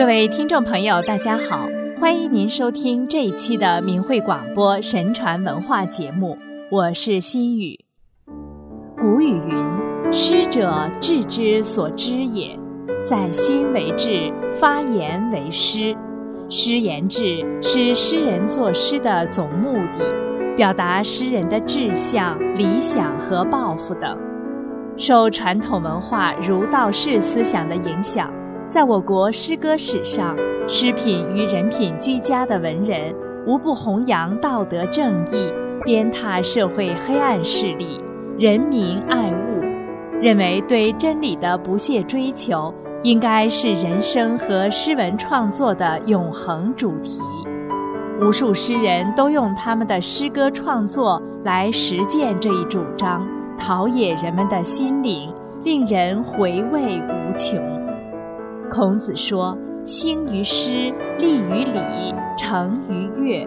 各位听众朋友，大家好，欢迎您收听这一期的明慧广播神传文化节目，我是心雨。古语云：“师者，智之所知也。在心为智，发言为诗。诗言志是诗人作诗的总目的，表达诗人的志向、理想和抱负等。受传统文化儒道释思想的影响。”在我国诗歌史上，诗品与人品俱佳的文人，无不弘扬道德正义，鞭挞社会黑暗势力，人民爱物，认为对真理的不懈追求，应该是人生和诗文创作的永恒主题。无数诗人都用他们的诗歌创作来实践这一主张，陶冶人们的心灵，令人回味无穷。孔子说：“兴于诗，立于礼，成于乐。”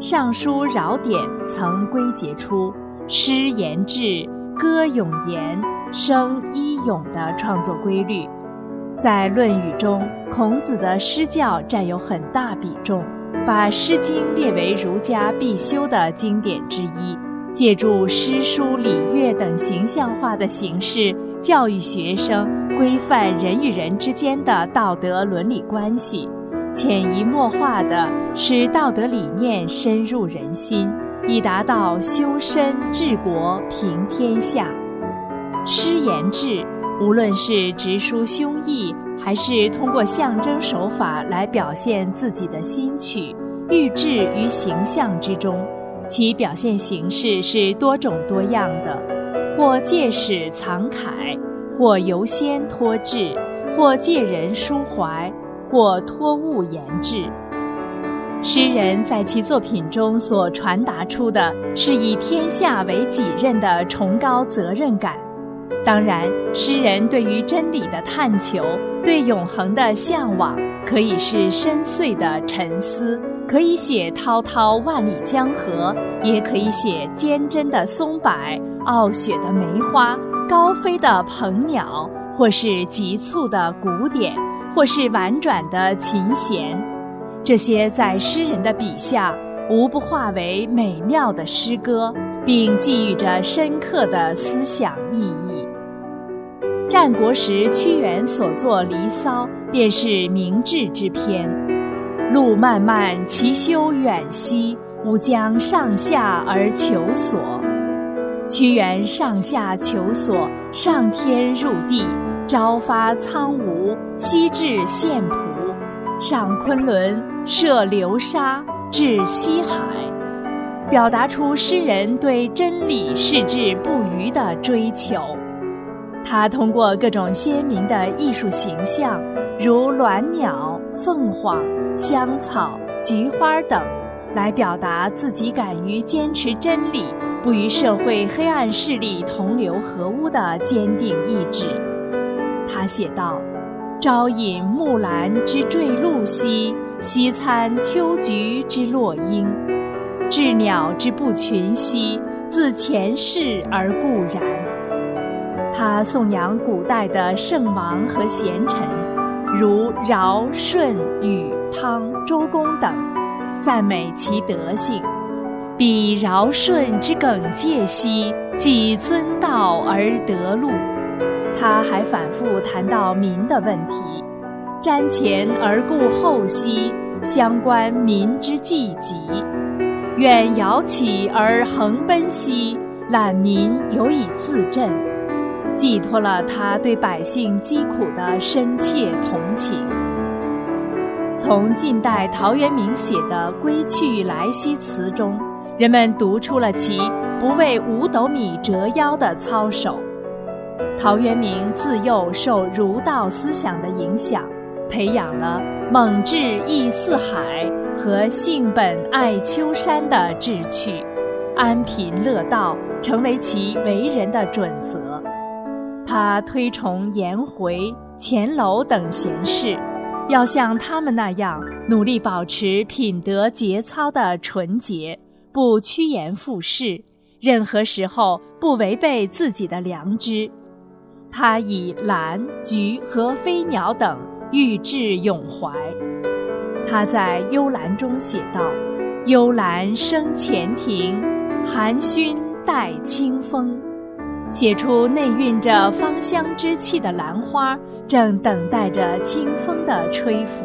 《尚书尧典》曾归结出“诗言志，歌咏言，声依咏”的创作规律。在《论语》中，孔子的诗教占有很大比重，把《诗经》列为儒家必修的经典之一。借助诗书礼乐等形象化的形式，教育学生规范人与人之间的道德伦理关系，潜移默化地使道德理念深入人心，以达到修身治国平天下。诗言志，无论是直抒胸臆，还是通过象征手法来表现自己的心曲，寓志于形象之中。其表现形式是多种多样的，或借史藏楷，或由仙托志，或借人抒怀，或托物言志。诗人在其作品中所传达出的是以天下为己任的崇高责任感。当然，诗人对于真理的探求，对永恒的向往。可以是深邃的沉思，可以写滔滔万里江河，也可以写坚贞的松柏、傲雪的梅花、高飞的鹏鸟，或是急促的鼓点，或是婉转的琴弦。这些在诗人的笔下，无不化为美妙的诗歌，并寄予着深刻的思想意义。战国时，屈原所作《离骚》便是明志之篇。路漫漫其修远兮，吾将上下而求索。屈原上下求索，上天入地，朝发苍梧，夕至县浦，上昆仑，涉流沙，至西海，表达出诗人对真理矢志不渝的追求。他通过各种鲜明的艺术形象，如鸾鸟、凤凰、香草、菊花等，来表达自己敢于坚持真理、不与社会黑暗势力同流合污的坚定意志。他写道：“朝饮木兰之坠露兮，夕餐秋菊之落英。鸷鸟之不群兮，自前世而固然。”他颂扬古代的圣王和贤臣，如尧、舜、禹、汤、周公等，赞美其德性。比尧舜之耿介兮，既尊道而得禄。他还反复谈到民的问题：瞻前而顾后兮，相关民之济急；愿尧起而横奔兮，揽民有以自振。寄托了他对百姓疾苦的深切同情。从近代陶渊明写的《归去来兮》辞中，人们读出了其不为五斗米折腰的操守。陶渊明自幼受儒道思想的影响，培养了猛志义四海和性本爱丘山的志趣，安贫乐道成为其为人的准则。他推崇颜回、钱楼等贤士，要像他们那样努力保持品德节操的纯洁，不趋炎附势，任何时候不违背自己的良知。他以兰、菊和飞鸟等欲至永怀。他在《幽兰》中写道：“幽兰生前庭，含熏带清风。”写出内蕴着芳香之气的兰花正等待着清风的吹拂。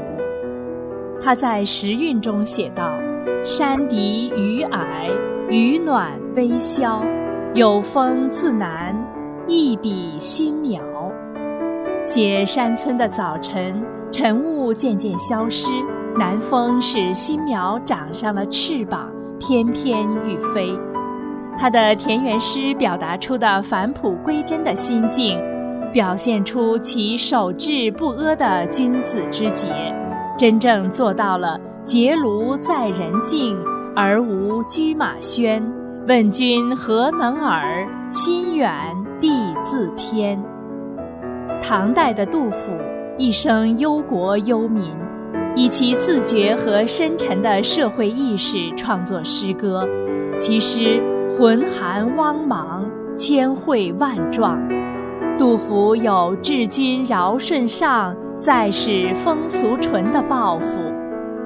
他在《时韵》中写道：“山笛雨霭，雨暖微萧，有风自南，一笔新苗。”写山村的早晨，晨雾渐渐消失，南风使新苗长上了翅膀，翩翩欲飞。他的田园诗表达出的返璞归真的心境，表现出其守志不阿的君子之节，真正做到了“结庐在人境，而无车马喧。问君何能尔？心远地自偏。”唐代的杜甫一生忧国忧民，以其自觉和深沉的社会意识创作诗歌，其诗。浑含汪芒，千汇万状。杜甫有治君尧舜上，再使风俗淳的抱负。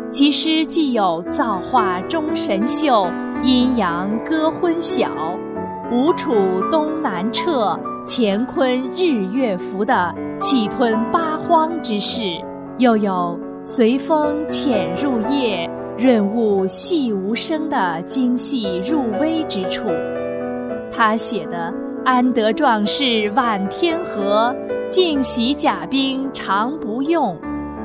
其诗既有造化钟神秀，阴阳割昏晓，吴楚东南坼，乾坤日月浮的气吞八荒之势，又有随风潜入夜。润物细无声的精细入微之处，他写的“安得壮士万天河，尽洗甲兵常不用。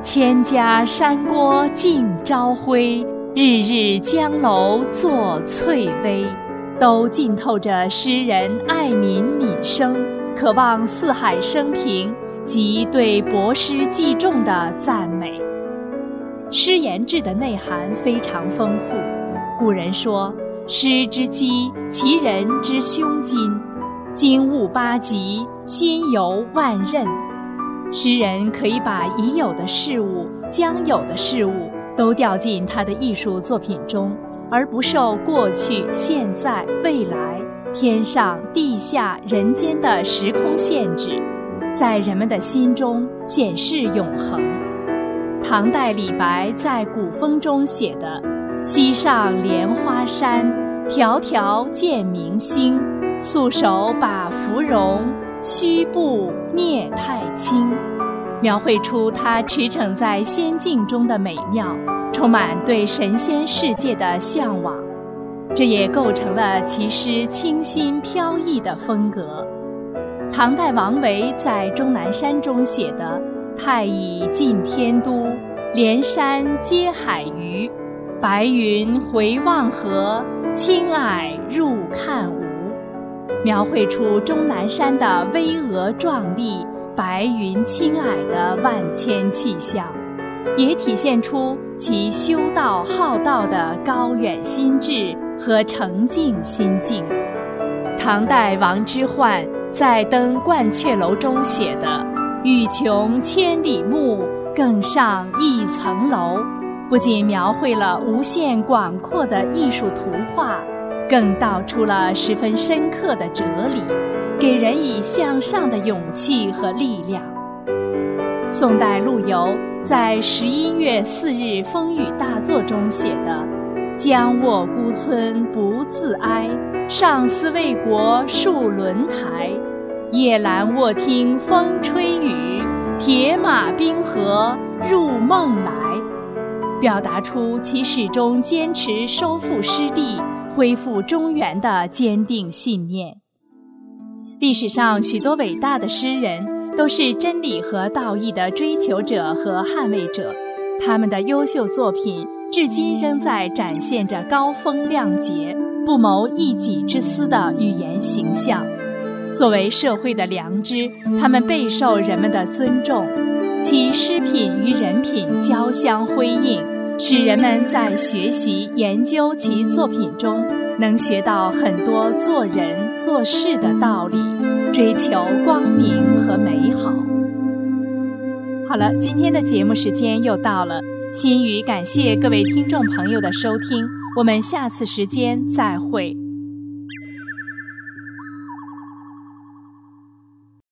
千家山郭尽朝晖，日日江楼作翠微”，都浸透着诗人爱民悯生、渴望四海升平及对博施济众的赞美。诗言志的内涵非常丰富。古人说：“诗之基，其人之胸襟。经物八极，心游万仞。”诗人可以把已有的事物、将有的事物都掉进他的艺术作品中，而不受过去、现在、未来、天上、地下、人间的时空限制，在人们的心中显示永恒。唐代李白在古风中写的“溪上莲花山，迢迢见明星。素手把芙蓉，虚步蹑太轻”，描绘出他驰骋在仙境中的美妙，充满对神仙世界的向往。这也构成了其诗清新飘逸的风格。唐代王维在《终南山》中写的。太乙进天都，连山接海鱼，白云回望河，青霭入看无。描绘出终南山的巍峨壮丽、白云青霭的万千气象，也体现出其修道好道的高远心志和澄净心境。唐代王之涣在《登鹳雀楼》中写的。欲穷千里目，更上一层楼。不仅描绘了无限广阔的艺术图画，更道出了十分深刻的哲理，给人以向上的勇气和力量。宋代陆游在十一月四日风雨大作中写的：“将卧孤村不自哀，上思为国戍轮台。”夜阑卧听风吹雨，铁马冰河入梦来，表达出其始终坚持收复失地、恢复中原的坚定信念。历史上许多伟大的诗人都是真理和道义的追求者和捍卫者，他们的优秀作品至今仍在展现着高风亮节、不谋一己之私的语言形象。作为社会的良知，他们备受人们的尊重，其诗品与人品交相辉映，使人们在学习研究其作品中，能学到很多做人做事的道理，追求光明和美好。好了，今天的节目时间又到了，心语感谢各位听众朋友的收听，我们下次时间再会。